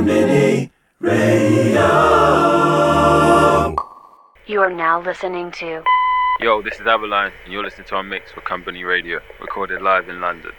Mini Radio. You are now listening to Yo, this is OTHERLiiNE, and you're listening to our mix for Konbini Radio, recorded live in London.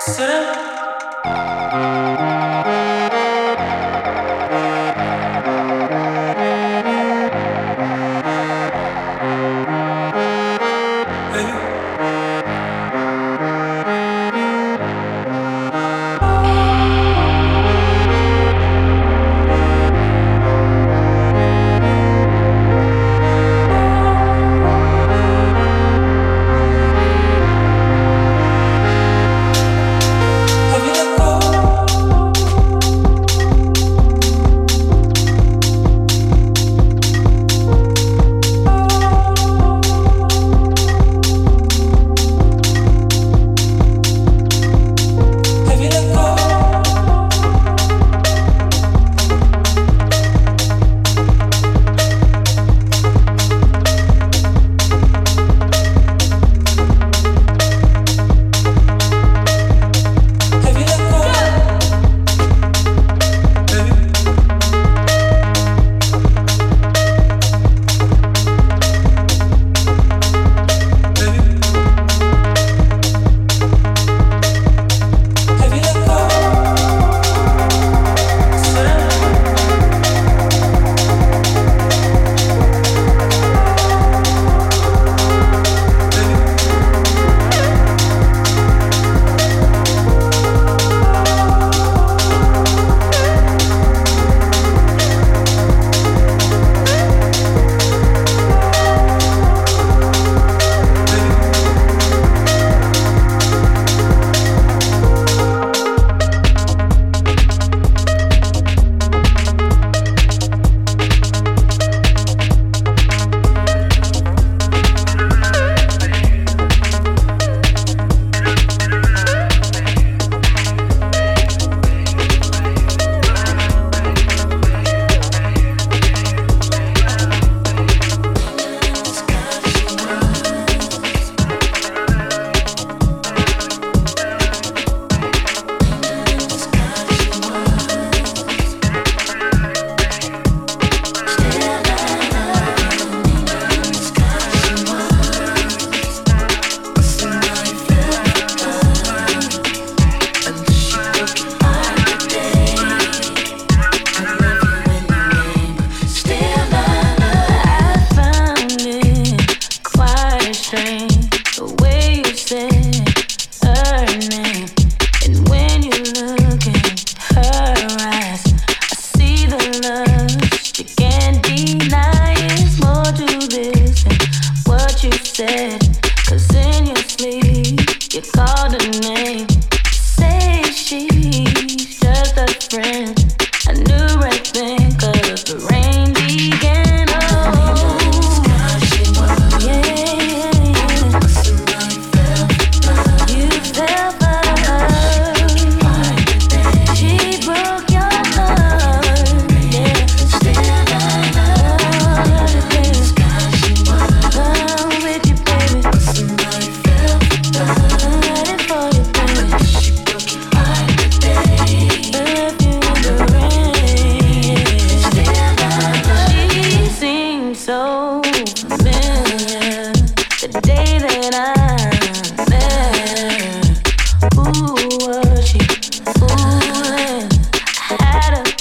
Sit up.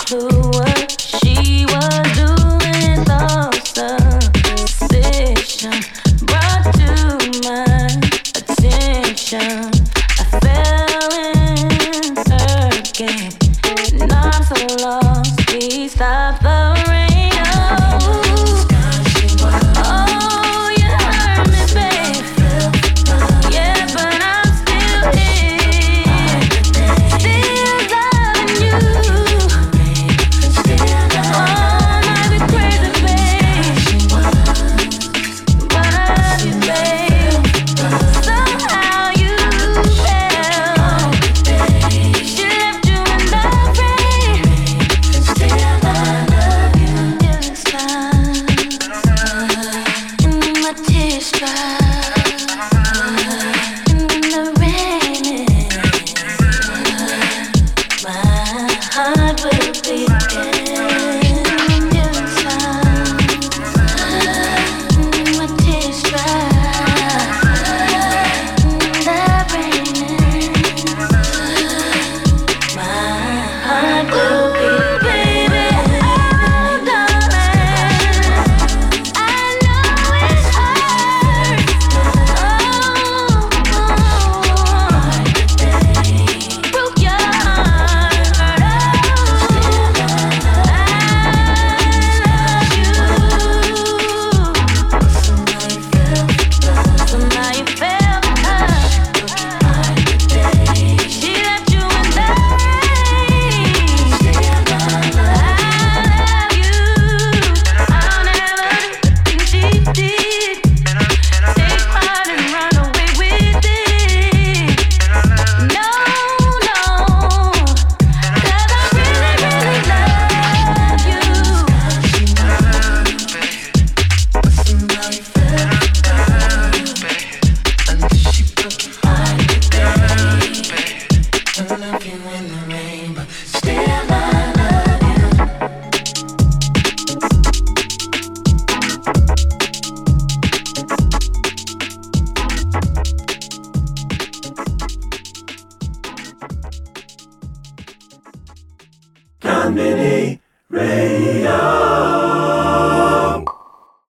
Bless. what you.